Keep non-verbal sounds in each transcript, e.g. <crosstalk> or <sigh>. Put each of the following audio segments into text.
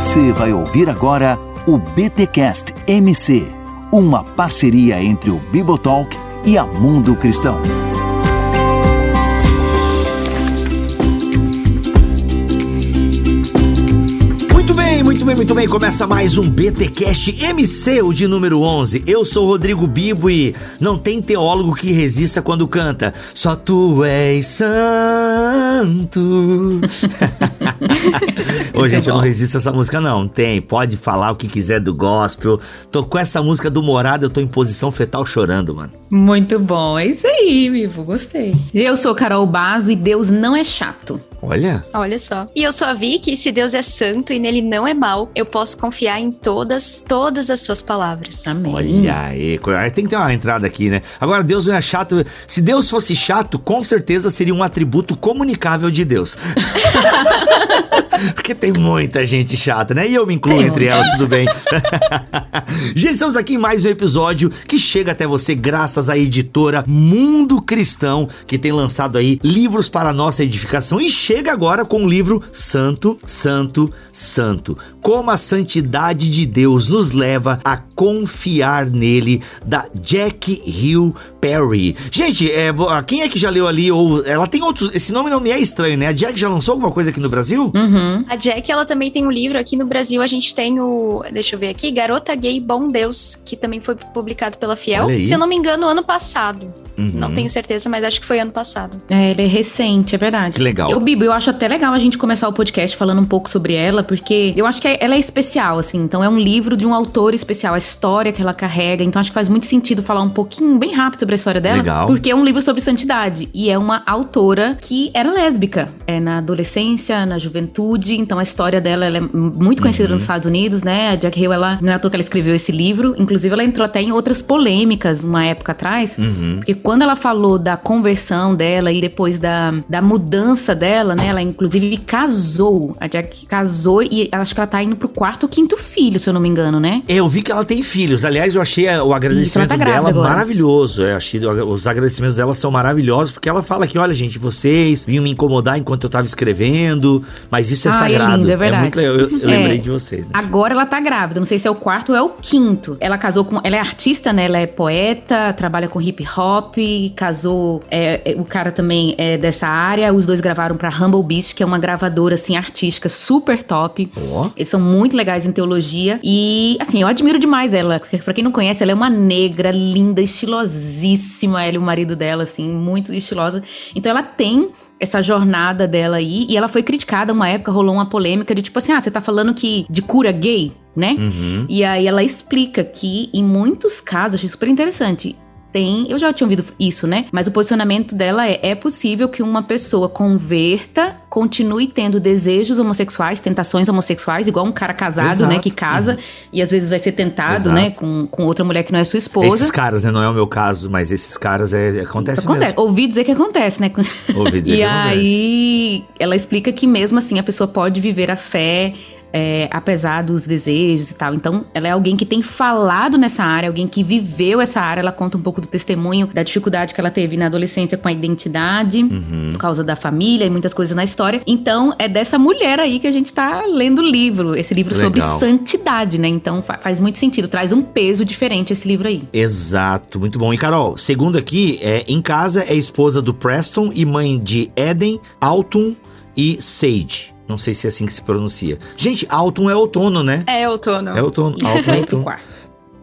Você vai ouvir agora o BTcast MC, uma parceria entre o Bibotalk e a Mundo Cristão. Muito bem, muito bem, muito bem. Começa mais um BTcast MC, o de número 11. Eu sou Rodrigo Bibo e não tem teólogo que resista quando canta. Só tu és santo. <laughs> Ô, gente, eu não resisto a essa música, não. Tem, pode falar o que quiser do gospel. Tô com essa música do Morado, eu tô em posição fetal chorando, mano. Muito bom, é isso aí, Vivo, gostei. Eu sou Carol Bazo e Deus não é chato. Olha. Olha só. E eu sou a Vicky, e se Deus é santo e nele não é mal, eu posso confiar em todas, todas as suas palavras. Amém. Olha aí, tem que ter uma entrada aqui, né? Agora, Deus não é chato. Se Deus fosse chato, com certeza seria um atributo de Deus. <laughs> Porque tem muita gente chata, né? E eu me incluo tem entre elas, tudo bem. <laughs> gente, estamos aqui em mais um episódio que chega até você graças à editora Mundo Cristão, que tem lançado aí livros para a nossa edificação e chega agora com o livro Santo, Santo, Santo. Como a santidade de Deus nos leva a confiar nele, da Jack Hill Perry. Gente, é, quem é que já leu ali? Ou ela tem outros. Esse nome não me é estranho, né? A Jack já lançou alguma coisa aqui no Brasil? Uhum. A Jack, ela também tem um livro aqui no Brasil. A gente tem o. Deixa eu ver aqui: Garota Gay Bom Deus, que também foi publicado pela Fiel. Se eu não me engano, ano passado. Uhum. Não tenho certeza, mas acho que foi ano passado. É, ele é recente, é verdade. Que legal. Eu, Bibo, eu acho até legal a gente começar o podcast falando um pouco sobre ela, porque eu acho que ela é especial, assim. Então é um livro de um autor especial, a história que ela carrega. Então acho que faz muito sentido falar um pouquinho, bem rápido, sobre a história dela. Legal. Porque é um livro sobre santidade. E é uma autora que era lésbica. É na adolescência, na juventude. Então a história dela é muito conhecida uhum. nos Estados Unidos, né? A Jack Hill, ela não é à toa que ela escreveu esse livro. Inclusive, ela entrou até em outras polêmicas uma época atrás. Uhum. Porque quando ela falou da conversão dela e depois da, da mudança dela, né? Ela inclusive casou. A Jack casou e acho que ela tá indo pro quarto ou quinto filho, se eu não me engano, né? Eu vi que ela tem filhos. Aliás, eu achei o agradecimento Isso, tá dela agora. maravilhoso. Eu achei os agradecimentos dela são maravilhosos, porque ela fala que, olha, gente, vocês vinham me incomodar enquanto eu tava escrevendo, mas isso é ah, sagrado. É, lindo, é verdade. É muito. Eu, eu é. lembrei de vocês. Né? Agora ela tá grávida, não sei se é o quarto ou é o quinto. Ela casou com. Ela é artista, né? Ela é poeta, trabalha com hip hop, casou. É, é, o cara também é dessa área. Os dois gravaram pra Humble Beast, que é uma gravadora, assim, artística super top. Oh. Eles são muito legais em teologia. E, assim, eu admiro demais ela. Pra quem não conhece, ela é uma negra, linda, estilosíssima. Ela e o marido dela, assim, muito estilosa. Então ela tem essa jornada dela aí. E ela foi criticada uma época, rolou uma polêmica de tipo assim: ah, você tá falando que de cura gay, né? Uhum. E aí ela explica que, em muitos casos, achei super interessante tem. Eu já tinha ouvido isso, né? Mas o posicionamento dela é: é possível que uma pessoa converta, continue tendo desejos homossexuais, tentações homossexuais, igual um cara casado, né, Exato. né? Que casa uhum. e às vezes vai ser tentado, Exato. né? Com, com outra mulher que não é sua esposa. Esses caras, né? Não é o meu caso, mas esses caras é, acontece, isso acontece. Mesmo. Ouvi dizer que acontece, né? Ouvi dizer e que acontece. E aí ela explica que mesmo assim a pessoa pode viver a fé é, apesar dos desejos e tal. Então, ela é alguém que tem falado nessa área, alguém que viveu essa área. Ela conta um pouco do testemunho da dificuldade que ela teve na adolescência com a identidade, uhum. por causa da família e muitas coisas na história. Então, é dessa mulher aí que a gente tá lendo o livro, esse livro Legal. sobre santidade, né? Então, faz muito sentido, traz um peso diferente esse livro aí. Exato, muito bom. E Carol, segundo aqui, é, em casa é esposa do Preston e mãe de Eden, Alton e Sage. Não sei se é assim que se pronuncia. Gente, Alton é outono, né? É outono. É outono. <laughs> Alton é outono.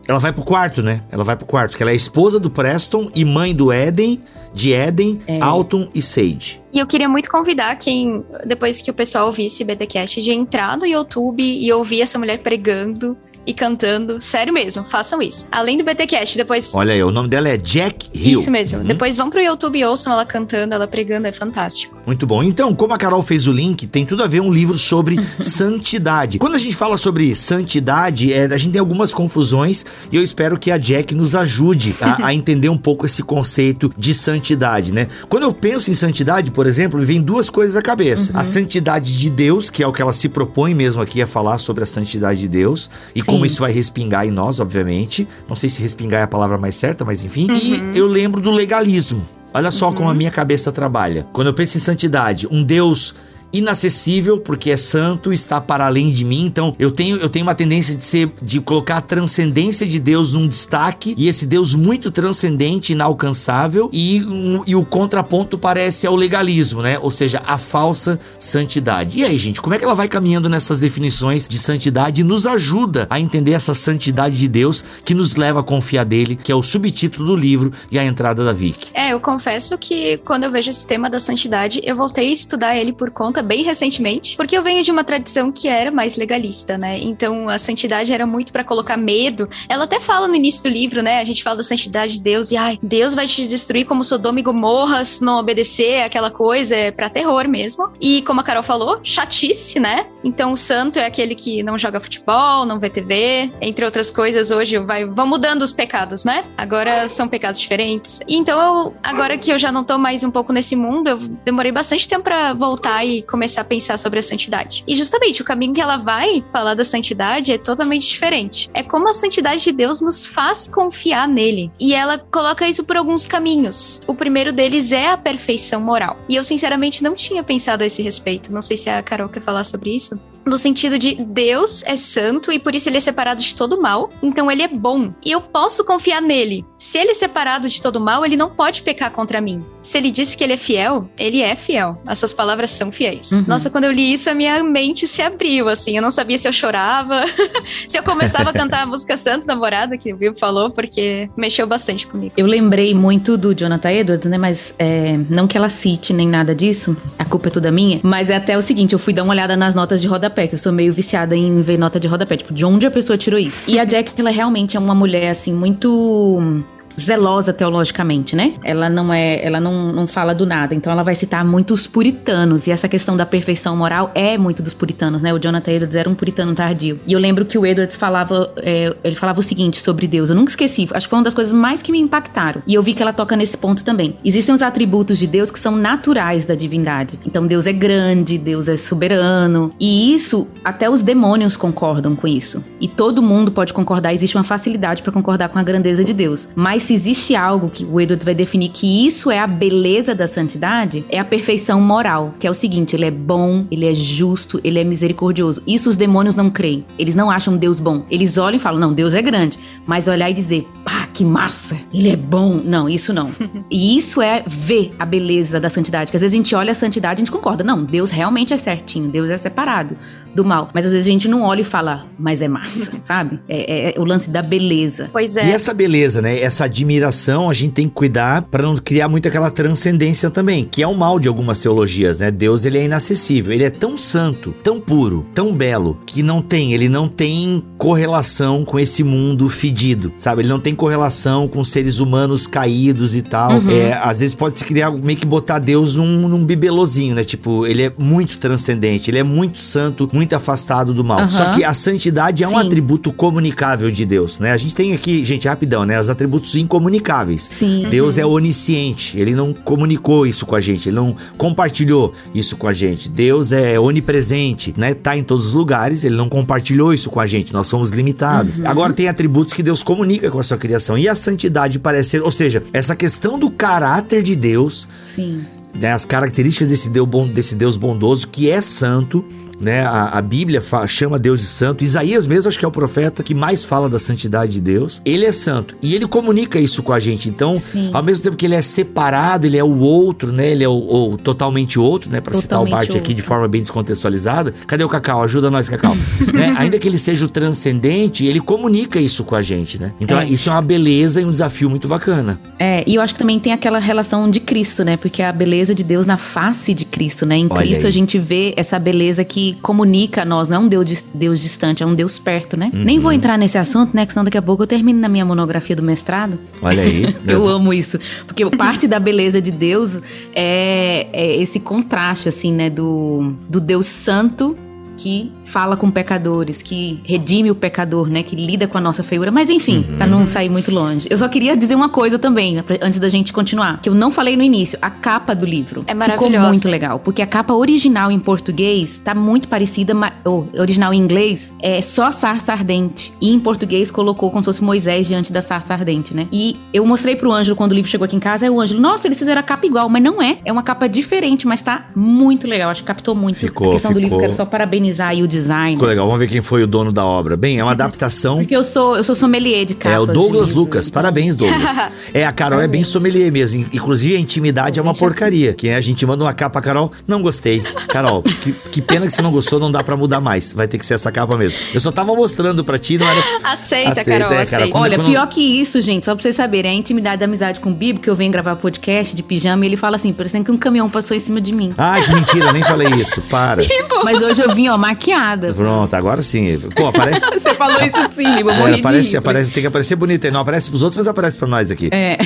Ela vai pro quarto, né? Ela vai pro quarto, porque ela é esposa do Preston e mãe do Eden, de Eden, é. Alton e Sage. E eu queria muito convidar quem, depois que o pessoal ouvisse BTcast, de entrar no YouTube e ouvir essa mulher pregando e cantando. Sério mesmo, façam isso. Além do BTcast, depois. Olha aí, o nome dela é Jack Hill. Isso mesmo. Uhum. Depois vão pro YouTube e ouçam ela cantando, ela pregando, é fantástico. Muito bom. Então, como a Carol fez o link, tem tudo a ver um livro sobre <laughs> santidade. Quando a gente fala sobre santidade, é, a gente tem algumas confusões e eu espero que a Jack nos ajude a, a <laughs> entender um pouco esse conceito de santidade, né? Quando eu penso em santidade, por exemplo, me vem duas coisas à cabeça. Uhum. A santidade de Deus, que é o que ela se propõe mesmo aqui a falar sobre a santidade de Deus. E Sim como isso vai respingar em nós, obviamente. Não sei se respingar é a palavra mais certa, mas enfim. Uhum. E eu lembro do legalismo. Olha só uhum. como a minha cabeça trabalha. Quando eu penso em santidade, um Deus inacessível, porque é santo, está para além de mim. Então, eu tenho, eu tenho uma tendência de ser de colocar a transcendência de Deus num destaque e esse Deus muito transcendente, inalcançável, e, um, e o contraponto parece ao legalismo, né? Ou seja, a falsa santidade. E aí, gente, como é que ela vai caminhando nessas definições de santidade e nos ajuda a entender essa santidade de Deus que nos leva a confiar dele, que é o subtítulo do livro e a entrada da Vicky? É, eu confesso que quando eu vejo esse tema da santidade, eu voltei a estudar ele por conta bem recentemente, porque eu venho de uma tradição que era mais legalista, né? Então a santidade era muito para colocar medo. Ela até fala no início do livro, né? A gente fala da santidade de Deus e ai, Deus vai te destruir como Sodoma e Gomorra se não obedecer, aquela coisa é para terror mesmo. E como a Carol falou, chatice, né? Então o santo é aquele que não joga futebol, não vê TV, entre outras coisas hoje vai vão mudando os pecados, né? Agora são pecados diferentes. Então eu, agora que eu já não tô mais um pouco nesse mundo, eu demorei bastante tempo para voltar e começar a pensar sobre a santidade. E justamente o caminho que ela vai falar da santidade é totalmente diferente. É como a santidade de Deus nos faz confiar nele. E ela coloca isso por alguns caminhos. O primeiro deles é a perfeição moral. E eu sinceramente não tinha pensado a esse respeito. Não sei se a Carol quer falar sobre isso no sentido de Deus é santo e por isso ele é separado de todo mal, então ele é bom e eu posso confiar nele. Se ele é separado de todo mal, ele não pode pecar contra mim. Se ele disse que ele é fiel, ele é fiel. Essas palavras são fiéis. Uhum. Nossa, quando eu li isso, a minha mente se abriu, assim. Eu não sabia se eu chorava, <laughs> se eu começava a cantar a música Santo Namorada, que o Bill falou, porque mexeu bastante comigo. Eu lembrei muito do Jonathan Edwards, né? Mas é, não que ela cite nem nada disso, a culpa é toda minha. Mas é até o seguinte: eu fui dar uma olhada nas notas de rodapé, que eu sou meio viciada em ver nota de rodapé. Tipo, de onde a pessoa tirou isso? E a Jack, ela realmente é uma mulher, assim, muito zelosa teologicamente, né? Ela não é, ela não, não fala do nada, então ela vai citar muitos puritanos e essa questão da perfeição moral é muito dos puritanos, né? O Jonathan Edwards era um puritano tardio. E eu lembro que o Edwards falava, é, ele falava o seguinte sobre Deus, eu nunca esqueci, acho que foi uma das coisas mais que me impactaram. E eu vi que ela toca nesse ponto também. Existem os atributos de Deus que são naturais da divindade. Então Deus é grande, Deus é soberano, e isso até os demônios concordam com isso. E todo mundo pode concordar, existe uma facilidade para concordar com a grandeza de Deus. Mas se existe algo que o Edwards vai definir que isso é a beleza da santidade, é a perfeição moral, que é o seguinte: ele é bom, ele é justo, ele é misericordioso. Isso os demônios não creem. Eles não acham Deus bom. Eles olham e falam: não, Deus é grande. Mas olhar e dizer, pá, que massa, ele é bom. Não, isso não. <laughs> e isso é ver a beleza da santidade. Que às vezes a gente olha a santidade e a gente concorda. Não, Deus realmente é certinho, Deus é separado do mal. Mas às vezes a gente não olha e fala, mas é massa, <laughs> sabe? É, é, é, o lance da beleza. Pois é. E essa beleza, né? Essa admiração, a gente tem que cuidar para não criar muito aquela transcendência também, que é o mal de algumas teologias, né? Deus, ele é inacessível. Ele é tão santo, tão puro, tão belo, que não tem, ele não tem correlação com esse mundo fedido, sabe? Ele não tem correlação com seres humanos caídos e tal. Uhum. É, às vezes pode se criar meio que botar Deus num, num bibelozinho, né? Tipo, ele é muito transcendente, ele é muito santo, muito muito afastado do mal. Uhum. Só que a santidade é Sim. um atributo comunicável de Deus, né? A gente tem aqui, gente, rapidão, né? Os atributos incomunicáveis. Sim. Deus uhum. é onisciente, ele não comunicou isso com a gente, ele não compartilhou isso com a gente. Deus é onipresente, né? Tá em todos os lugares, ele não compartilhou isso com a gente, nós somos limitados. Uhum. Agora tem atributos que Deus comunica com a sua criação e a santidade parece ser, ou seja, essa questão do caráter de Deus. Sim. Né, as características desse Deus, desse Deus bondoso que é santo né? A, a Bíblia fala, chama Deus de santo. Isaías mesmo acho que é o profeta que mais fala da santidade de Deus. Ele é santo e ele comunica isso com a gente. Então, Sim. ao mesmo tempo que ele é separado, ele é o outro, né? Ele é o, o totalmente outro, né? Para citar o Bart aqui de forma bem descontextualizada. Cadê o Cacau? Ajuda nós, Cacau. <laughs> né? Ainda que ele seja o transcendente, ele comunica isso com a gente, né? Então, é. isso é uma beleza e um desafio muito bacana. É, e eu acho que também tem aquela relação de Cristo, né? Porque a beleza de Deus na face de Cristo, né? Em Olha Cristo aí. a gente vê essa beleza que comunica a nós, não é um Deus, Deus distante, é um Deus perto, né? Uhum. Nem vou entrar nesse assunto, né? Que senão daqui a pouco eu termino na minha monografia do mestrado. Olha aí. <laughs> eu amo isso. Porque parte da beleza de Deus é, é esse contraste, assim, né? Do, do Deus santo que fala com pecadores, que redime o pecador, né? Que lida com a nossa feiura. Mas enfim, uhum. para não sair muito longe. Eu só queria dizer uma coisa também, antes da gente continuar, que eu não falei no início. A capa do livro é ficou muito legal, porque a capa original em português tá muito parecida, ou original em inglês é só sarça ardente. E em português colocou como se fosse Moisés diante da sarça ardente, né? E eu mostrei pro Ângelo quando o livro chegou aqui em casa, aí o Ângelo, nossa, eles fizeram a capa igual, mas não é. É uma capa diferente, mas tá muito legal. Acho que captou muito ficou, a questão ficou. do livro. Quero só parabenizar aí o design. Ficou legal. Vamos ver quem foi o dono da obra. Bem, é uma adaptação. Porque eu sou, eu sou sommelier de capas. É o Douglas Lucas. Então. Parabéns, Douglas. <laughs> é, a Carol é bem sommelier mesmo. Inclusive, a intimidade é uma porcaria. Que a gente manda uma capa, Carol, não gostei. Carol, que, que, pena que você não gostou, não dá pra mudar mais. Vai ter que ser essa capa mesmo. Eu só tava mostrando pra ti, não era. Aceita, aceita Carol, é, cara, aceita. Olha, quando... pior que isso, gente, só pra vocês saberem, é a intimidade da amizade com o Bibo, que eu venho gravar podcast de pijama e ele fala assim, parecendo que um caminhão passou em cima de mim. Ai, que mentira, nem falei isso. Para. <laughs> Mas hoje eu vim, ó, maquiada. Pronto, agora sim. Pô, <laughs> aparece. Você falou isso sim, eu é, aparece, aparece, Tem que aparecer bonito. Não aparece pros outros, mas aparece pra nós aqui. É.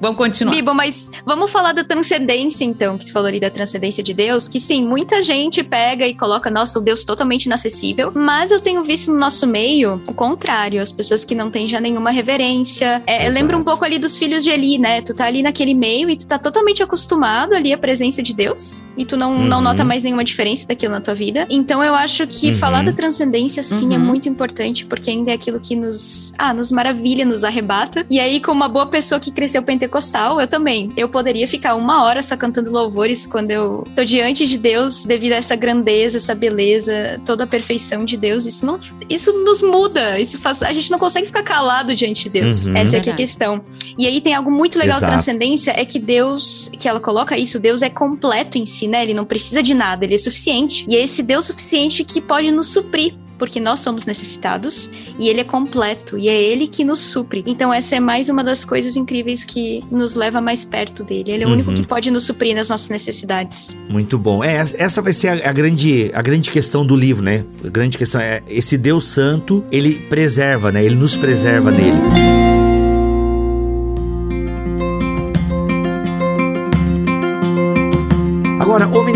Vamos continuar. Bibo, mas vamos falar da transcendência, então, que tu falou ali da transcendência de Deus, que sim, muita gente pega e coloca, nossa, o Deus totalmente inacessível, mas eu tenho visto no nosso meio o contrário, as pessoas que não têm já nenhuma reverência. É, lembra um pouco ali dos filhos de Eli, né? Tu tá ali naquele meio e tu tá totalmente acostumado ali à presença de Deus, e tu não, uhum. não nota mais nenhuma diferença daquilo na tua vida. Então eu acho que uhum. falar da transcendência, sim, é uhum. é muito importante, porque ainda é aquilo que nos, ah, nos maravilha, nos arrebata. E aí, como uma boa pessoa que cresceu pentecostal, pentecostal, eu também. Eu poderia ficar uma hora só cantando louvores quando eu tô diante de Deus, devido a essa grandeza, essa beleza, toda a perfeição de Deus. Isso não, isso nos muda. Isso faz, a gente não consegue ficar calado diante de Deus. Uhum. Essa é, é a questão. E aí tem algo muito legal Exato. da transcendência é que Deus, que ela coloca isso, Deus é completo em si, né? Ele não precisa de nada, ele é suficiente. E é esse Deus suficiente que pode nos suprir porque nós somos necessitados e ele é completo e é ele que nos supre. Então essa é mais uma das coisas incríveis que nos leva mais perto dele. Ele é o uhum. único que pode nos suprir nas nossas necessidades. Muito bom. É, essa vai ser a, a, grande a grande questão do livro, né? A grande questão é esse Deus santo, ele preserva, né? Ele nos preserva nele.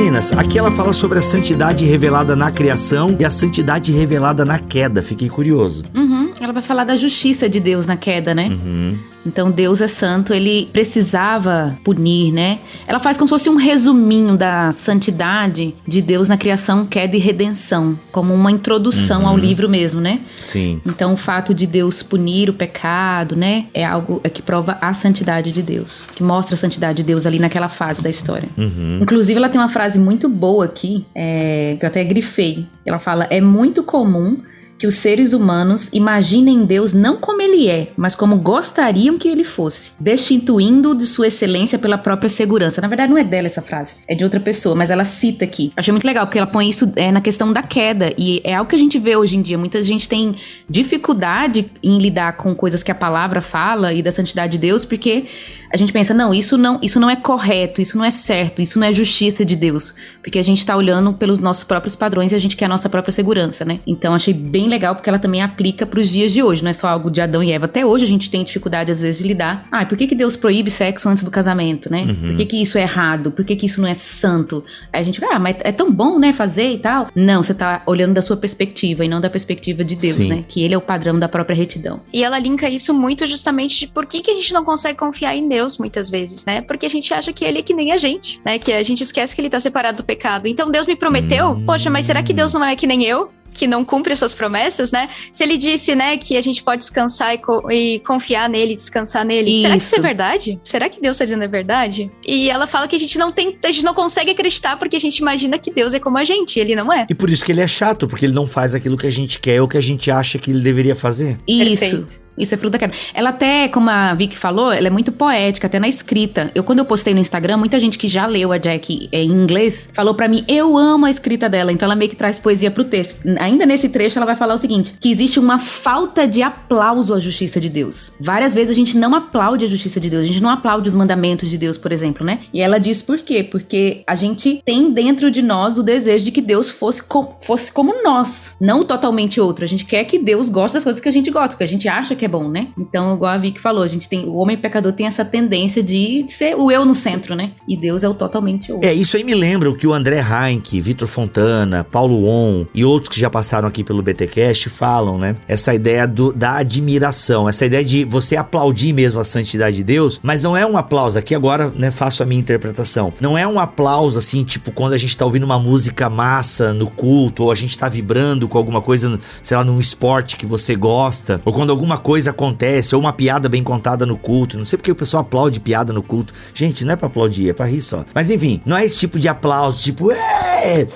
Meninas, aqui ela fala sobre a santidade revelada na criação e a santidade revelada na queda. Fiquei curioso. Uhum. Ela vai falar da justiça de Deus na queda, né? Uhum. Então Deus é santo, ele precisava punir, né? Ela faz como se fosse um resuminho da santidade de Deus na criação, queda e redenção, como uma introdução uhum. ao livro mesmo, né? Sim. Então o fato de Deus punir o pecado, né, é algo é que prova a santidade de Deus, que mostra a santidade de Deus ali naquela fase da história. Uhum. Inclusive ela tem uma frase muito boa aqui, é, que eu até grifei. Ela fala: é muito comum que os seres humanos imaginem Deus não como ele é, mas como gostariam que ele fosse, destituindo de sua excelência pela própria segurança. Na verdade, não é dela essa frase, é de outra pessoa, mas ela cita aqui. Achei muito legal, porque ela põe isso é, na questão da queda, e é algo que a gente vê hoje em dia. Muita gente tem dificuldade em lidar com coisas que a palavra fala e da santidade de Deus, porque a gente pensa, não, isso não, isso não é correto, isso não é certo, isso não é justiça de Deus, porque a gente tá olhando pelos nossos próprios padrões e a gente quer a nossa própria segurança, né? Então achei bem legal porque ela também aplica para os dias de hoje, não é só algo de Adão e Eva. Até hoje a gente tem dificuldade às vezes de lidar. Ah, por que, que Deus proíbe sexo antes do casamento, né? Uhum. Por que, que isso é errado? Por que, que isso não é santo? Aí a gente, ah, mas é tão bom, né, fazer e tal. Não, você tá olhando da sua perspectiva e não da perspectiva de Deus, Sim. né? Que ele é o padrão da própria retidão. E ela linka isso muito justamente de por que, que a gente não consegue confiar em Deus muitas vezes, né? Porque a gente acha que ele é que nem a gente, né? Que a gente esquece que ele tá separado do pecado. Então Deus me prometeu, uhum. poxa, mas será que Deus não é que nem eu? que não cumpre suas promessas, né? Se ele disse, né, que a gente pode descansar e, co e confiar nele, descansar nele, isso. será que isso é verdade? Será que Deus está dizendo a verdade? E ela fala que a gente não tem, a gente não consegue acreditar porque a gente imagina que Deus é como a gente, ele não é. E por isso que ele é chato, porque ele não faz aquilo que a gente quer ou que a gente acha que ele deveria fazer. Isso. Perfeito. Isso é fruto da queda. Ela até, como a Vicky falou, ela é muito poética, até na escrita. Eu, quando eu postei no Instagram, muita gente que já leu a Jack é, em inglês falou para mim, eu amo a escrita dela. Então ela meio que traz poesia pro texto. Ainda nesse trecho, ela vai falar o seguinte: que existe uma falta de aplauso à justiça de Deus. Várias vezes a gente não aplaude a justiça de Deus, a gente não aplaude os mandamentos de Deus, por exemplo, né? E ela diz por quê? Porque a gente tem dentro de nós o desejo de que Deus fosse, fosse como nós, não totalmente outro. A gente quer que Deus goste das coisas que a gente gosta, porque a gente acha que é bom, né? Então, igual a Vicky falou, a gente tem. O homem pecador tem essa tendência de ser o eu no centro, né? E Deus é o totalmente. É, isso aí me lembra o que o André Heinck, Vitor Fontana, Paulo On e outros que já passaram aqui pelo BTcast falam, né? Essa ideia do, da admiração, essa ideia de você aplaudir mesmo a santidade de Deus, mas não é um aplauso, aqui agora, né, faço a minha interpretação. Não é um aplauso assim, tipo quando a gente tá ouvindo uma música massa no culto, ou a gente tá vibrando com alguma coisa, sei lá, num esporte que você gosta, ou quando alguma coisa acontece, ou uma piada bem contada no culto. Não sei porque o pessoal aplaude piada no culto. Gente, não é pra aplaudir, é pra rir só. Mas enfim, não é esse tipo de aplauso, tipo, é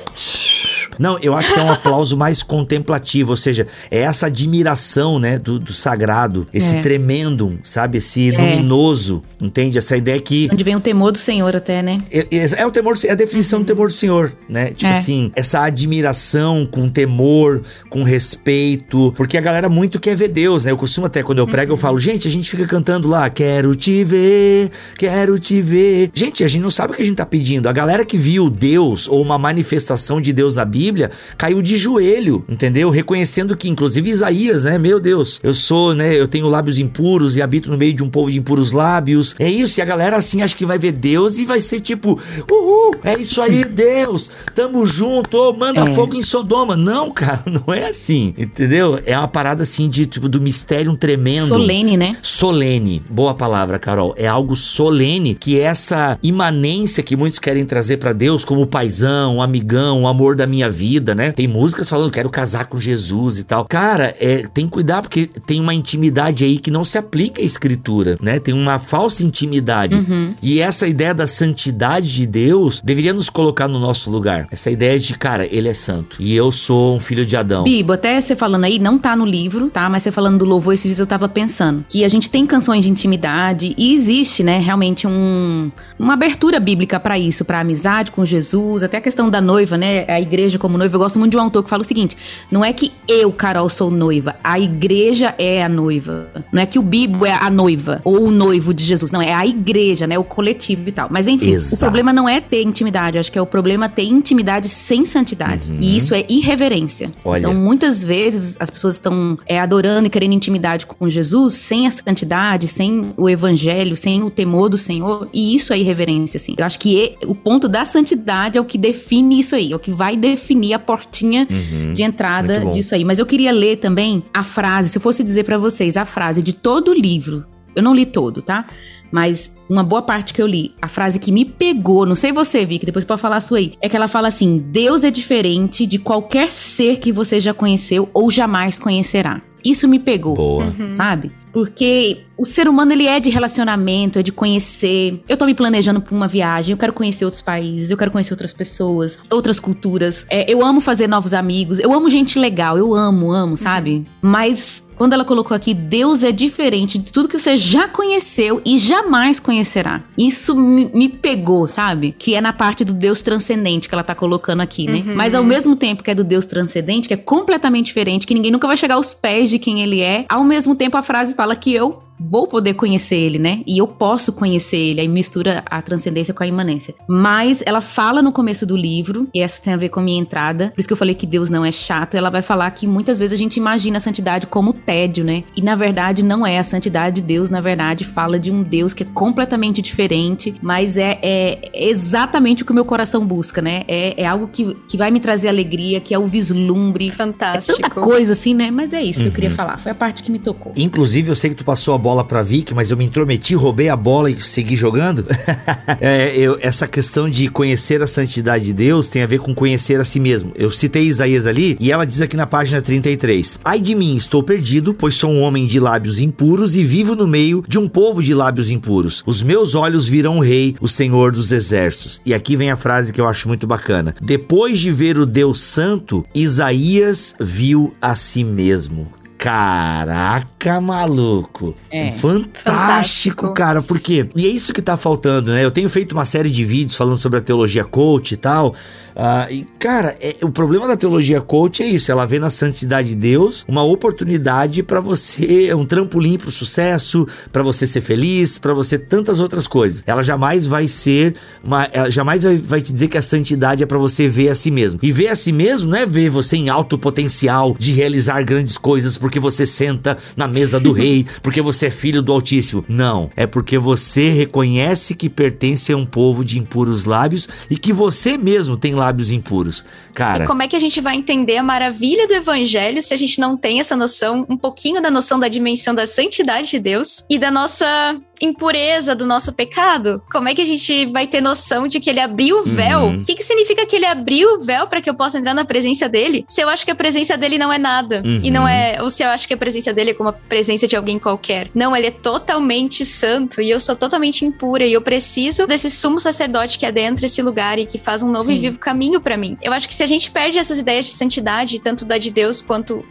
não, eu acho que é um aplauso mais contemplativo, ou seja, é essa admiração, né, do, do sagrado, esse é. tremendo, sabe, esse é. luminoso, entende? Essa ideia que... Onde vem o temor do Senhor até, né? É, é, é o temor, é a definição do temor do Senhor, né? Tipo é. assim, essa admiração com temor, com respeito, porque a galera muito quer ver Deus, né? Eu costumo até, quando eu prego, uhum. eu falo, gente, a gente fica cantando lá, quero te ver, quero te ver. Gente, a gente não sabe o que a gente tá pedindo. A galera que viu Deus ou uma manifestação de Deus na Bíblia, Bíblia, caiu de joelho, entendeu? Reconhecendo que, inclusive, Isaías, né? Meu Deus, eu sou, né? Eu tenho lábios impuros e habito no meio de um povo de impuros lábios. É isso, e a galera assim acha que vai ver Deus e vai ser tipo, uhul, é isso aí, Deus, tamo junto, oh, manda é. fogo em Sodoma. Não, cara, <laughs> não é assim, entendeu? É uma parada assim de tipo do mistério um tremendo. Solene, né? Solene, boa palavra, Carol. É algo solene que essa imanência que muitos querem trazer para Deus como paizão, amigão, o amor da minha vida, né? Tem músicas falando, quero casar com Jesus e tal. Cara, é, tem que cuidar porque tem uma intimidade aí que não se aplica à escritura, né? Tem uma falsa intimidade. Uhum. E essa ideia da santidade de Deus deveria nos colocar no nosso lugar. Essa ideia de, cara, ele é santo e eu sou um filho de Adão. Bibo, até você falando aí, não tá no livro, tá? Mas você falando do louvor esses dias eu tava pensando que a gente tem canções de intimidade e existe, né, realmente um, uma abertura bíblica para isso, para amizade com Jesus, até a questão da noiva, né? A igreja como noiva. Eu gosto muito de um autor que fala o seguinte: não é que eu, Carol, sou noiva, a igreja é a noiva. Não é que o Bibo é a noiva ou o noivo de Jesus. Não, é a igreja, né? O coletivo e tal. Mas enfim, Exato. o problema não é ter intimidade. Eu acho que é o problema ter intimidade sem santidade. Uhum. E isso é irreverência. Olha. Então, muitas vezes as pessoas estão é, adorando e querendo intimidade com Jesus sem a santidade, sem o evangelho, sem o temor do Senhor. E isso é irreverência, assim. Eu acho que o ponto da santidade é o que define isso aí, é o que vai definir definir a portinha uhum, de entrada disso aí. Mas eu queria ler também a frase, se eu fosse dizer para vocês a frase de todo o livro. Eu não li todo, tá? Mas uma boa parte que eu li, a frase que me pegou, não sei você, Vi, que depois pode falar a sua aí, é que ela fala assim: Deus é diferente de qualquer ser que você já conheceu ou jamais conhecerá. Isso me pegou, Boa. Sabe? Porque o ser humano ele é de relacionamento, é de conhecer. Eu tô me planejando pra uma viagem, eu quero conhecer outros países, eu quero conhecer outras pessoas, outras culturas. É, eu amo fazer novos amigos, eu amo gente legal, eu amo, amo, sabe? Mas quando ela colocou aqui, Deus é diferente de tudo que você já conheceu e jamais conhecerá. Isso me, me pegou, sabe? Que é na parte do Deus transcendente que ela tá colocando aqui, né? Uhum. Mas ao mesmo tempo que é do Deus transcendente, que é completamente diferente, que ninguém nunca vai chegar aos pés de quem ele é, ao mesmo tempo a frase fala que eu vou poder conhecer ele, né? E eu posso conhecer ele, aí mistura a transcendência com a imanência. Mas ela fala no começo do livro, e essa tem a ver com a minha entrada, por isso que eu falei que Deus não é chato, ela vai falar que muitas vezes a gente imagina a santidade como tédio, né? E na verdade não é. A santidade de Deus, na verdade, fala de um Deus que é completamente diferente, mas é, é exatamente o que o meu coração busca, né? É, é algo que, que vai me trazer alegria, que é o vislumbre. Fantástico. É tanta coisa assim, né? Mas é isso uhum. que eu queria uhum. falar. Foi a parte que me tocou. Inclusive, eu sei que tu passou a bola pra Vic, mas eu me intrometi, roubei a bola e segui jogando. <laughs> é, eu, essa questão de conhecer a santidade de Deus tem a ver com conhecer a si mesmo. Eu citei Isaías ali e ela diz aqui na página 33: Ai de mim, estou perdido, pois sou um homem de lábios impuros e vivo no meio de um povo de lábios impuros. Os meus olhos viram o Rei, o Senhor dos Exércitos. E aqui vem a frase que eu acho muito bacana. Depois de ver o Deus Santo, Isaías viu a si mesmo. Caraca, maluco. É, fantástico, fantástico, cara. Por quê? E é isso que tá faltando, né? Eu tenho feito uma série de vídeos falando sobre a teologia coach e tal. Uh, e, cara, é, o problema da teologia coach é isso. Ela vê na santidade de Deus uma oportunidade para você, um trampolim pro sucesso, para você ser feliz, para você tantas outras coisas. Ela jamais vai ser uma. Ela jamais vai, vai te dizer que a santidade é para você ver a si mesmo. E ver a si mesmo não é ver você em alto potencial de realizar grandes coisas, porque porque você senta na mesa do rei, <laughs> porque você é filho do Altíssimo. Não, é porque você reconhece que pertence a um povo de impuros lábios e que você mesmo tem lábios impuros. Cara. E como é que a gente vai entender a maravilha do evangelho se a gente não tem essa noção, um pouquinho da noção da dimensão da santidade de Deus e da nossa impureza do nosso pecado? Como é que a gente vai ter noção de que ele abriu o véu? Uhum. O que, que significa que ele abriu o véu para que eu possa entrar na presença dele? Se eu acho que a presença dele não é nada. Uhum. E não uhum. é. Ou se eu acho que a presença dele é como a presença de alguém qualquer. Não, ele é totalmente santo e eu sou totalmente impura. E eu preciso desse sumo sacerdote que adentra esse lugar e que faz um novo Sim. e vivo caminho para mim. Eu acho que se a gente perde essas ideias de santidade, tanto da de Deus quanto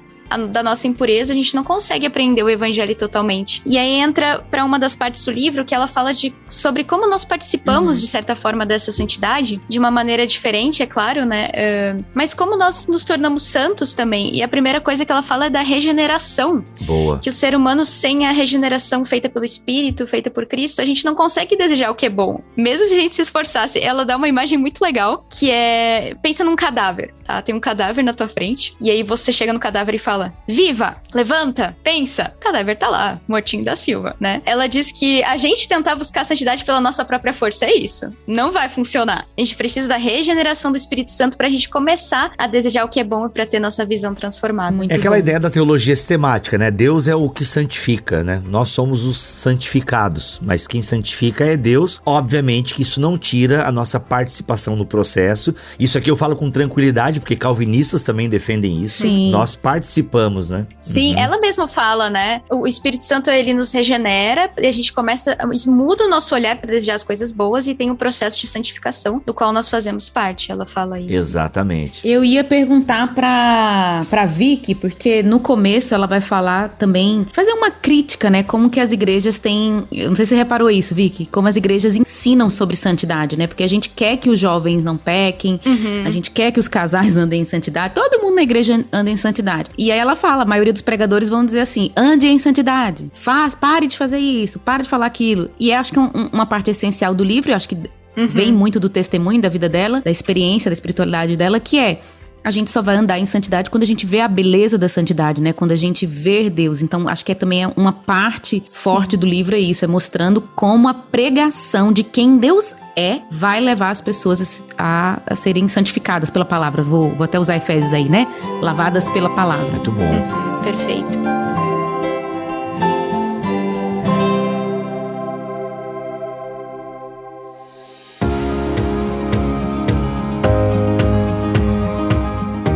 da nossa impureza, a gente não consegue aprender o evangelho totalmente. E aí entra para uma das partes do livro que ela fala de sobre como nós participamos, uhum. de certa forma, dessa santidade, de uma maneira diferente, é claro, né? Uh, mas como nós nos tornamos santos também. E a primeira coisa que ela fala é da regeneração. Boa. Que o ser humano, sem a regeneração feita pelo Espírito, feita por Cristo, a gente não consegue desejar o que é bom. Mesmo se a gente se esforçasse. Ela dá uma imagem muito legal, que é. Pensa num cadáver, tá? Tem um cadáver na tua frente, e aí você chega no cadáver e fala fala: Viva! Levanta! Pensa! O cadáver tá lá, mortinho da Silva, né? Ela diz que a gente tentar buscar a santidade pela nossa própria força é isso. Não vai funcionar. A gente precisa da regeneração do Espírito Santo pra gente começar a desejar o que é bom e pra ter nossa visão transformada. Muito é aquela bom. ideia da teologia sistemática, né? Deus é o que santifica, né? Nós somos os santificados, mas quem santifica é Deus. Obviamente que isso não tira a nossa participação no processo. Isso aqui eu falo com tranquilidade, porque calvinistas também defendem isso. Sim. Nós participamos participamos, né? Sim, uhum. ela mesma fala, né? O Espírito Santo ele nos regenera e a gente começa, muda o nosso olhar para desejar as coisas boas e tem o um processo de santificação do qual nós fazemos parte. Ela fala isso. Exatamente. Eu ia perguntar para para Vicky, porque no começo ela vai falar também, fazer uma crítica, né? Como que as igrejas têm, eu não sei se você reparou isso, Vicky, como as igrejas ensinam sobre santidade, né? Porque a gente quer que os jovens não pequem, uhum. a gente quer que os casais <laughs> andem em santidade, todo mundo na igreja anda em santidade. E aí ela fala, a maioria dos pregadores vão dizer assim: ande em santidade, faz, pare de fazer isso, pare de falar aquilo. E acho que é um, uma parte essencial do livro, eu acho que uhum. vem muito do testemunho da vida dela, da experiência, da espiritualidade dela, que é a gente só vai andar em santidade quando a gente vê a beleza da santidade, né? Quando a gente vê Deus. Então, acho que é também uma parte Sim. forte do livro é isso, é mostrando como a pregação de quem Deus é vai levar as pessoas a, a serem santificadas pela palavra. Vou, vou até usar Efésios aí, né? Lavadas pela palavra. Muito bom. Perfeito.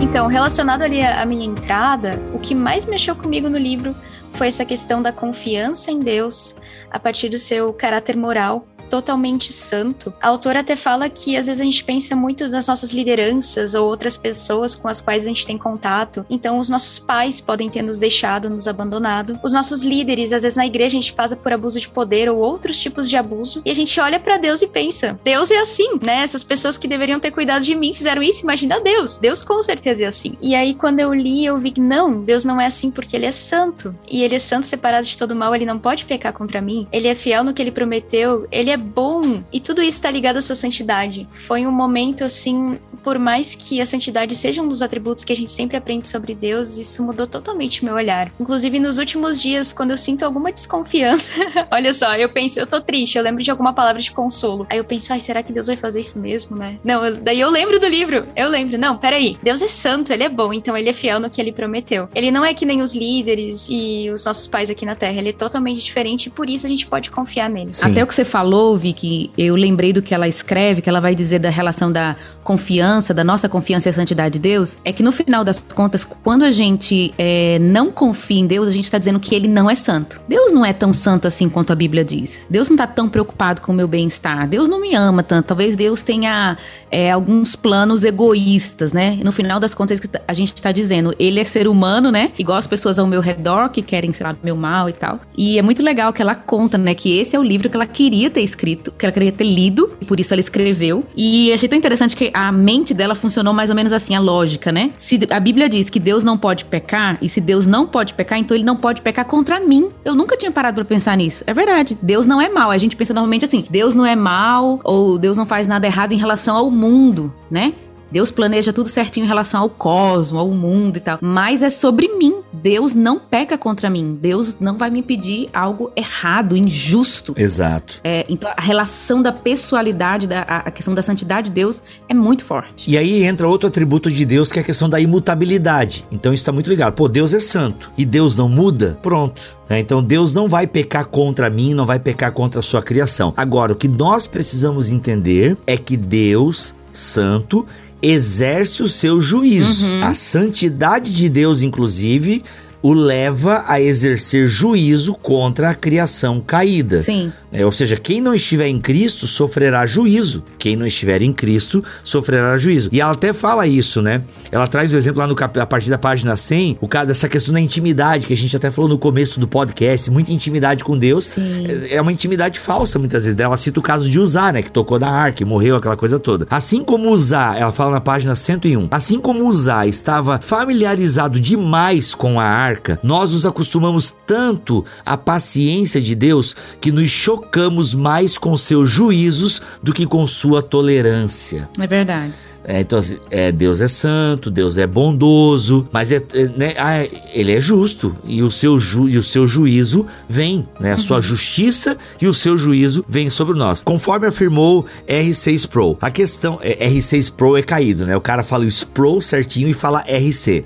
Então, relacionado ali à minha entrada, o que mais mexeu comigo no livro foi essa questão da confiança em Deus a partir do seu caráter moral totalmente santo. A autora até fala que às vezes a gente pensa muito nas nossas lideranças ou outras pessoas com as quais a gente tem contato. Então, os nossos pais podem ter nos deixado, nos abandonado. Os nossos líderes, às vezes na igreja a gente passa por abuso de poder ou outros tipos de abuso. E a gente olha para Deus e pensa: Deus é assim, né? Essas pessoas que deveriam ter cuidado de mim fizeram isso. Imagina Deus. Deus com certeza é assim. E aí, quando eu li, eu vi que não, Deus não é assim porque ele é santo. E ele é santo separado de todo mal, ele não pode pecar contra mim. Ele é fiel no que ele prometeu, ele é é bom. E tudo isso está ligado à sua santidade. Foi um momento assim, por mais que a santidade seja um dos atributos que a gente sempre aprende sobre Deus, isso mudou totalmente meu olhar. Inclusive nos últimos dias, quando eu sinto alguma desconfiança, <laughs> olha só, eu penso, eu tô triste, eu lembro de alguma palavra de consolo. Aí eu penso, ai, será que Deus vai fazer isso mesmo, né? Não, eu, daí eu lembro do livro. Eu lembro, não, peraí. Deus é santo, ele é bom, então ele é fiel no que ele prometeu. Ele não é que nem os líderes e os nossos pais aqui na Terra, ele é totalmente diferente e por isso a gente pode confiar nele. Sim. Até o que você falou que eu lembrei do que ela escreve, que ela vai dizer da relação da confiança, da nossa confiança e a santidade de Deus, é que no final das contas, quando a gente é, não confia em Deus, a gente está dizendo que ele não é santo. Deus não é tão santo assim quanto a Bíblia diz. Deus não está tão preocupado com o meu bem-estar. Deus não me ama tanto. Talvez Deus tenha é, alguns planos egoístas, né? No final das contas, a gente está dizendo, ele é ser humano, né? Igual as pessoas ao meu redor que querem, sei lá, meu mal e tal. E é muito legal que ela conta, né, que esse é o livro que ela queria ter escrito, que ela queria ter lido, e por isso ela escreveu. E achei tão interessante que a mente dela funcionou mais ou menos assim, a lógica, né? Se a Bíblia diz que Deus não pode pecar, e se Deus não pode pecar, então ele não pode pecar contra mim. Eu nunca tinha parado para pensar nisso. É verdade, Deus não é mal. A gente pensa normalmente assim, Deus não é mal, ou Deus não faz nada errado em relação ao mundo, né? Deus planeja tudo certinho em relação ao cosmos, ao mundo e tal. Mas é sobre mim. Deus não peca contra mim. Deus não vai me pedir algo errado, injusto. Exato. É, então a relação da pessoalidade, da, a questão da santidade de Deus é muito forte. E aí entra outro atributo de Deus que é a questão da imutabilidade. Então isso está muito ligado. Pô, Deus é santo e Deus não muda? Pronto. É, então Deus não vai pecar contra mim, não vai pecar contra a sua criação. Agora, o que nós precisamos entender é que Deus, santo, exerce o seu juízo. Uhum. A santidade de Deus, inclusive, o leva a exercer juízo contra a criação caída. Sim. É, ou seja, quem não estiver em Cristo sofrerá juízo. Quem não estiver em Cristo sofrerá juízo. E ela até fala isso, né? Ela traz o exemplo lá no a partir da página 100, o caso dessa questão da intimidade, que a gente até falou no começo do podcast, muita intimidade com Deus. Sim. É, é uma intimidade falsa, muitas vezes. Ela cita o caso de Usar, né? Que tocou da arca, morreu, aquela coisa toda. Assim como Usar, ela fala na página 101, assim como Usar estava familiarizado demais com a arca, nós nos acostumamos tanto à paciência de Deus que nos chocamos chocamos mais com seus juízos do que com sua tolerância. É verdade. É, então, assim, é, Deus é santo, Deus é bondoso, mas é, é né, ah, ele é justo e o seu, ju, e o seu juízo vem, né? A uhum. sua justiça e o seu juízo vem sobre nós. Conforme afirmou R6 Pro. A questão é R6 Pro é caído, né? O cara fala o Pro certinho e fala RC.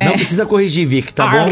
Não é. precisa corrigir, Vic, tá bom?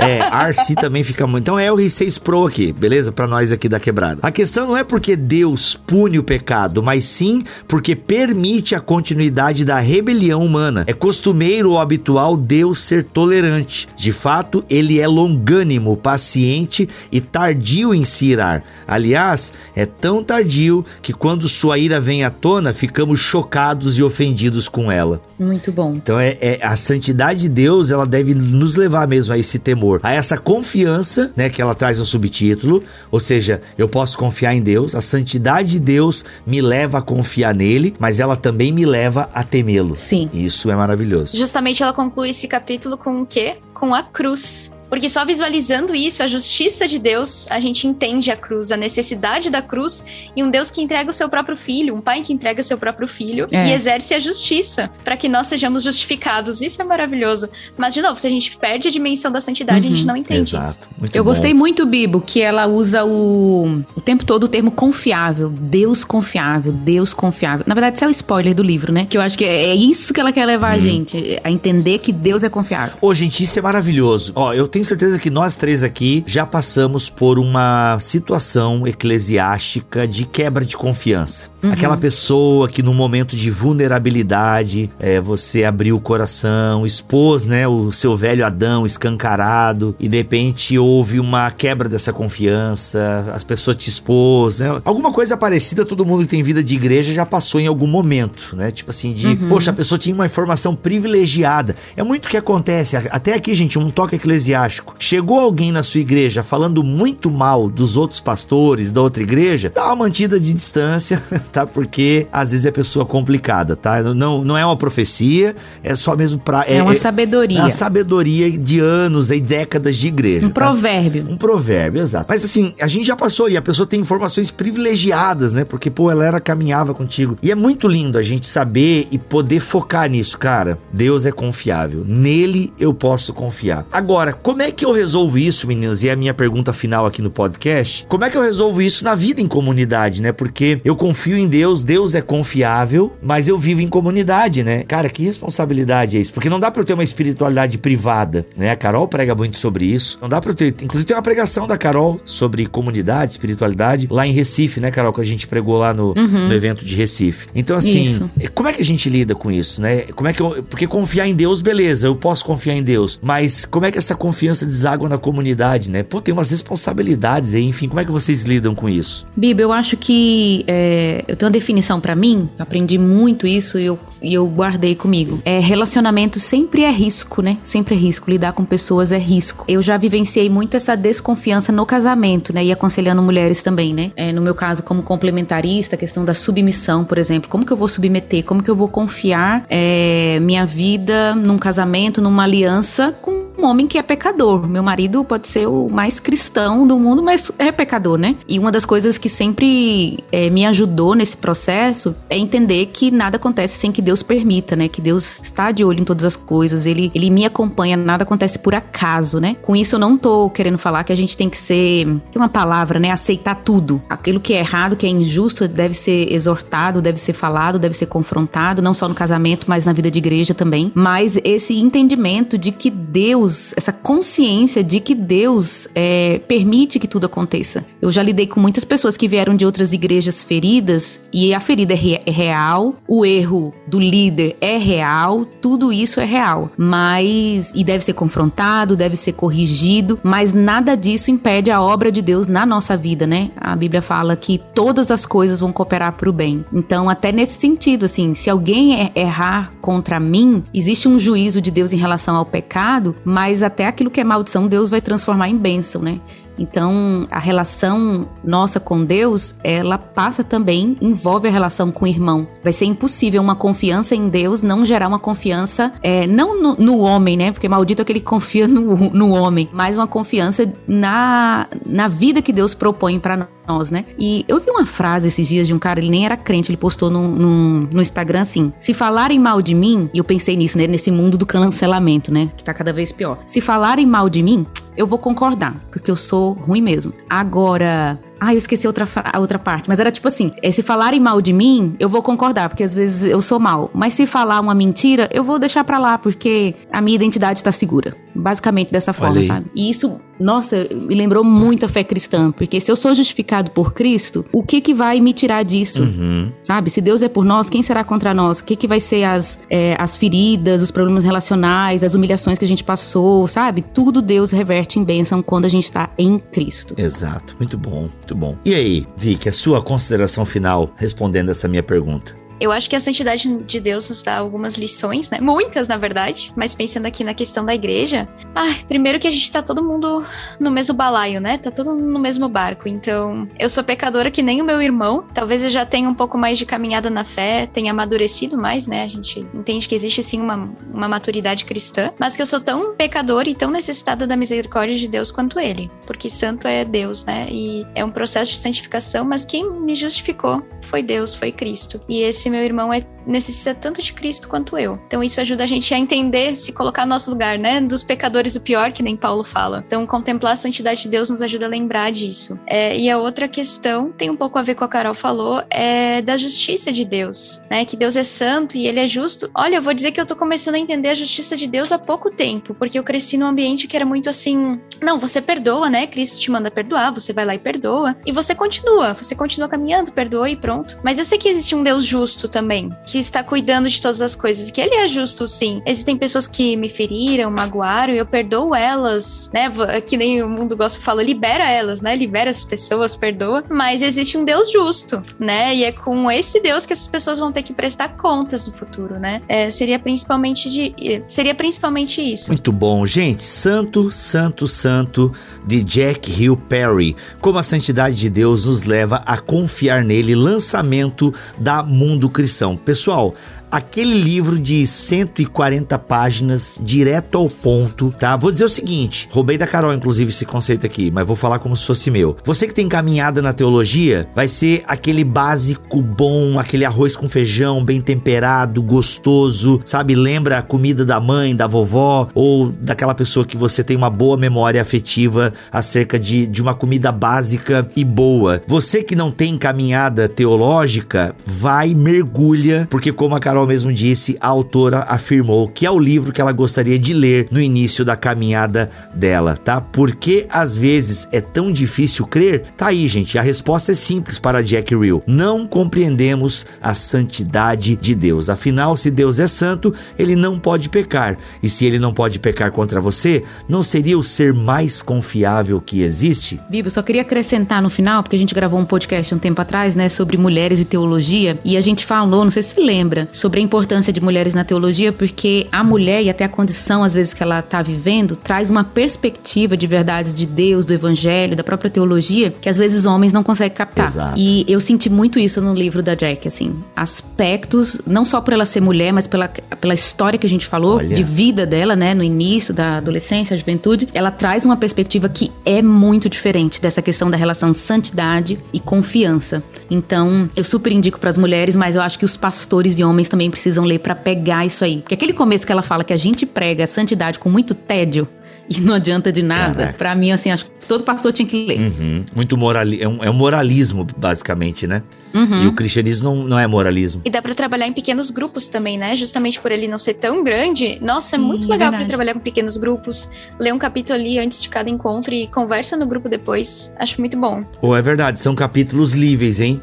É, Arci também fica muito. Então é o R6 Pro aqui, beleza? Para nós aqui da quebrada. A questão não é porque Deus pune o pecado, mas sim porque permite a continuidade da rebelião humana. É costumeiro ou habitual Deus ser tolerante. De fato, ele é longânimo, paciente e tardio em se irar. Aliás, é tão tardio que quando sua ira vem à tona, ficamos chocados e ofendidos com ela. Muito bom. Então é, é a santidade de Deus Deus, ela deve nos levar mesmo a esse temor, a essa confiança, né, que ela traz no subtítulo, ou seja, eu posso confiar em Deus, a santidade de Deus me leva a confiar nele, mas ela também me leva a temê-lo. Sim. Isso é maravilhoso. Justamente ela conclui esse capítulo com o quê? Com a cruz. Porque só visualizando isso, a justiça de Deus, a gente entende a cruz, a necessidade da cruz e um Deus que entrega o seu próprio filho, um pai que entrega seu próprio filho é. e exerce a justiça para que nós sejamos justificados. Isso é maravilhoso. Mas, de novo, se a gente perde a dimensão da santidade, uhum. a gente não entende Exato. isso. Muito Eu bom. gostei muito, Bibo, que ela usa o, o tempo todo o termo confiável. Deus confiável, Deus confiável. Na verdade, isso é o spoiler do livro, né? Que eu acho que é isso que ela quer levar a uhum. gente, a entender que Deus é confiável. Ô, gente, isso é maravilhoso. Ó, eu tenho tenho certeza que nós três aqui já passamos por uma situação eclesiástica de quebra de confiança. Uhum. Aquela pessoa que no momento de vulnerabilidade, é, você abriu o coração, expôs né, o seu velho Adão escancarado e de repente houve uma quebra dessa confiança, as pessoas te expôs, né? Alguma coisa parecida todo mundo que tem vida de igreja já passou em algum momento, né? Tipo assim, de, uhum. poxa, a pessoa tinha uma informação privilegiada. É muito o que acontece. Até aqui, gente, um toque eclesiástico. Chegou alguém na sua igreja falando muito mal dos outros pastores da outra igreja, dá uma mantida de distância, <laughs> tá? Porque às vezes é pessoa complicada, tá? Não, não é uma profecia, é só mesmo pra. É, é uma sabedoria. É uma sabedoria de anos e décadas de igreja. Um tá? provérbio. Um provérbio, exato. Mas assim, a gente já passou e a pessoa tem informações privilegiadas, né? Porque, pô, ela era caminhava contigo. E é muito lindo a gente saber e poder focar nisso, cara. Deus é confiável. Nele eu posso confiar. Agora, como é que eu resolvo isso, meninas? E é a minha pergunta final aqui no podcast. Como é que eu resolvo isso na vida em comunidade, né? Porque eu confio em Deus, Deus é confiável, mas eu vivo em comunidade, né? Cara, que responsabilidade é isso? Porque não dá pra eu ter uma espiritualidade privada, né? A Carol prega muito sobre isso. Não dá pra eu ter. Inclusive, tem uma pregação da Carol sobre comunidade, espiritualidade, lá em Recife, né, Carol? Que a gente pregou lá no, uhum. no evento de Recife. Então, assim, isso. como é que a gente lida com isso, né? Como é que eu. Porque confiar em Deus, beleza, eu posso confiar em Deus. Mas como é que essa confiança deságua na comunidade, né? Pô, tem umas responsabilidades aí, enfim, como é que vocês lidam com isso? Biba, eu acho que é, eu tenho uma definição para mim, aprendi muito isso e eu, e eu guardei comigo. É, relacionamento sempre é risco, né? Sempre é risco. Lidar com pessoas é risco. Eu já vivenciei muito essa desconfiança no casamento, né? E aconselhando mulheres também, né? É, no meu caso, como complementarista, a questão da submissão, por exemplo. Como que eu vou submeter? Como que eu vou confiar é, minha vida num casamento, numa aliança com um homem que é pecador. Meu marido pode ser o mais cristão do mundo, mas é pecador, né? E uma das coisas que sempre é, me ajudou nesse processo é entender que nada acontece sem que Deus permita, né? Que Deus está de olho em todas as coisas, ele, ele me acompanha, nada acontece por acaso, né? Com isso eu não tô querendo falar que a gente tem que ser, tem uma palavra, né? Aceitar tudo. Aquilo que é errado, que é injusto, deve ser exortado, deve ser falado, deve ser confrontado, não só no casamento, mas na vida de igreja também. Mas esse entendimento de que Deus, essa consciência de que Deus é, permite que tudo aconteça. Eu já lidei com muitas pessoas que vieram de outras igrejas feridas e a ferida é, é real, o erro do líder é real, tudo isso é real. Mas, e deve ser confrontado, deve ser corrigido, mas nada disso impede a obra de Deus na nossa vida, né? A Bíblia fala que todas as coisas vão cooperar para o bem. Então, até nesse sentido, assim, se alguém errar contra mim, existe um juízo de Deus em relação ao pecado, mas até aquilo que é maldição, Deus vai transformar em bênção, né? Então, a relação nossa com Deus, ela passa também, envolve a relação com o irmão. Vai ser impossível uma confiança em Deus não gerar uma confiança, é, não no, no, homem, né? Porque maldito é que ele confia no, no homem, mas uma confiança na, na vida que Deus propõe para nós nós, né? E eu vi uma frase esses dias de um cara, ele nem era crente, ele postou no, no, no Instagram assim: se falarem mal de mim, e eu pensei nisso, né? Nesse mundo do cancelamento, né? Que tá cada vez pior. Se falarem mal de mim, eu vou concordar, porque eu sou ruim mesmo. Agora, ah, eu esqueci outra, a outra parte. Mas era tipo assim: é, se falarem mal de mim, eu vou concordar, porque às vezes eu sou mal. Mas se falar uma mentira, eu vou deixar pra lá, porque a minha identidade tá segura. Basicamente dessa forma, sabe? E isso, nossa, me lembrou muito a fé cristã. Porque se eu sou justificado por Cristo, o que que vai me tirar disso? Uhum. Sabe? Se Deus é por nós, quem será contra nós? O que que vai ser as, é, as feridas, os problemas relacionais, as humilhações que a gente passou, sabe? Tudo Deus reverte em bênção quando a gente tá em Cristo. Exato. Muito bom. Muito bom. E aí, Vicky, a sua consideração final respondendo essa minha pergunta? Eu acho que a santidade de Deus nos dá algumas lições, né? Muitas, na verdade. Mas pensando aqui na questão da igreja, ai, primeiro que a gente tá todo mundo no mesmo balaio, né? Tá todo mundo no mesmo barco. Então, eu sou pecadora que nem o meu irmão. Talvez eu já tenha um pouco mais de caminhada na fé, tenha amadurecido mais, né? A gente entende que existe sim uma, uma maturidade cristã, mas que eu sou tão pecadora e tão necessitada da misericórdia de Deus quanto ele. Porque santo é Deus, né? E é um processo de santificação, mas quem me justificou foi Deus, foi Cristo. E esse meu irmão é, necessita tanto de Cristo quanto eu. Então isso ajuda a gente a entender, se colocar no nosso lugar, né? Dos pecadores o pior, que nem Paulo fala. Então contemplar a santidade de Deus nos ajuda a lembrar disso. É, e a outra questão tem um pouco a ver com a Carol falou, é da justiça de Deus, né? Que Deus é santo e ele é justo. Olha, eu vou dizer que eu tô começando a entender a justiça de Deus há pouco tempo, porque eu cresci num ambiente que era muito assim, não, você perdoa, né? Cristo te manda perdoar, você vai lá e perdoa, e você continua, você continua caminhando, perdoa e pronto. Mas eu sei que existe um Deus justo também, que está cuidando de todas as coisas, que ele é justo sim. Existem pessoas que me feriram, magoaram, eu perdoo elas, né? Que nem o mundo gospel fala, libera elas, né? Libera as pessoas, perdoa. Mas existe um Deus justo, né? E é com esse Deus que essas pessoas vão ter que prestar contas no futuro, né? É, seria principalmente de, seria principalmente isso. Muito bom, gente. Santo, santo, santo de Jack Hill Perry. Como a santidade de Deus nos leva a confiar nele. Lançamento da Mundo Cristão. Pessoal, pessoal, aquele livro de 140 páginas, direto ao ponto, tá? Vou dizer o seguinte: roubei da Carol, inclusive, esse conceito aqui, mas vou falar como se fosse meu. Você que tem caminhada na teologia, vai ser aquele básico bom, aquele arroz com feijão, bem temperado, gostoso, sabe? Lembra a comida da mãe, da vovó, ou daquela pessoa que você tem uma boa memória afetiva acerca de, de uma comida básica e boa. Você que não tem caminhada teológica, vai, mergulha, porque como a Carol Carol mesmo disse, a autora afirmou que é o livro que ela gostaria de ler no início da caminhada dela, tá? Porque às vezes é tão difícil crer? Tá aí, gente. A resposta é simples para Jack Real. Não compreendemos a santidade de Deus. Afinal, se Deus é santo, ele não pode pecar. E se ele não pode pecar contra você, não seria o ser mais confiável que existe? Bíblia, só queria acrescentar no final, porque a gente gravou um podcast um tempo atrás, né, sobre mulheres e teologia, e a gente falou, não sei se lembra, sobre sobre a importância de mulheres na teologia, porque a mulher e até a condição, às vezes, que ela está vivendo, traz uma perspectiva de verdades de Deus, do Evangelho, da própria teologia, que às vezes homens não conseguem captar. Exato. E eu senti muito isso no livro da Jack, assim. Aspectos, não só por ela ser mulher, mas pela, pela história que a gente falou, Olha. de vida dela, né, no início da adolescência, juventude, ela traz uma perspectiva que é muito diferente dessa questão da relação santidade e confiança. Então, eu super indico para as mulheres, mas eu acho que os pastores e homens também precisam ler para pegar isso aí. Porque aquele começo que ela fala que a gente prega a santidade com muito tédio, e não adianta de nada. Para mim, assim, acho todo pastor tinha que ler. Uhum. Muito morali é um, é um moralismo, basicamente, né? Uhum. E o cristianismo não, não é moralismo. E dá para trabalhar em pequenos grupos também, né? Justamente por ele não ser tão grande. Nossa, é muito Sim, legal para trabalhar com pequenos grupos. Ler um capítulo ali antes de cada encontro e conversa no grupo depois. Acho muito bom. Pô, é verdade. São capítulos livres, hein?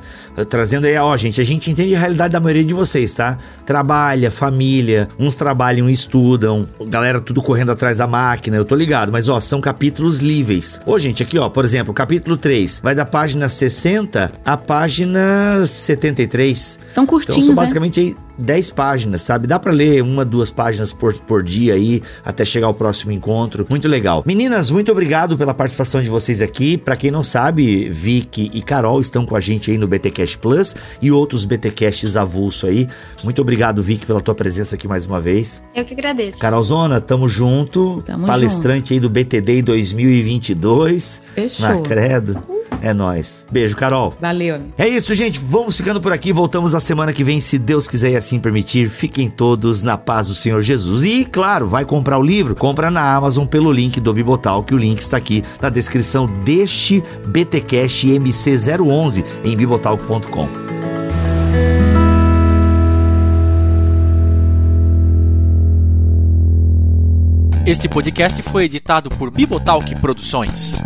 Trazendo aí, ó, gente, a gente entende a realidade da maioria de vocês, tá? Trabalha, família, uns trabalham e estudam, galera tudo correndo atrás da máquina, eu tô ligado, mas ó, são capítulos livres. Ô, gente, aqui ó, por exemplo, capítulo 3, vai da página 60 à página 73. São curtinhos, então, são basicamente né? 10 páginas, sabe? Dá para ler uma, duas páginas por, por dia aí, até chegar ao próximo encontro. Muito legal. Meninas, muito obrigado pela participação de vocês aqui. Para quem não sabe, Vicky e Carol estão com a gente aí no BTcast Plus e outros BTcasts avulso aí. Muito obrigado, Vicky, pela tua presença aqui mais uma vez. Eu que agradeço. Carolzona, tamo junto. Tamo Palestrante junto. aí do BTD 2022. Fechou. Na Credo. É nós. Beijo, Carol. Valeu. É isso, gente. Vamos ficando por aqui. Voltamos na semana que vem, se Deus quiser e assim permitir. Fiquem todos na paz do Senhor Jesus. E, claro, vai comprar o livro? Compra na Amazon pelo link do Bibotal, que o link está aqui na descrição deste BTcast MC011 em bibotalk.com. Este podcast foi editado por Bibotalk Produções.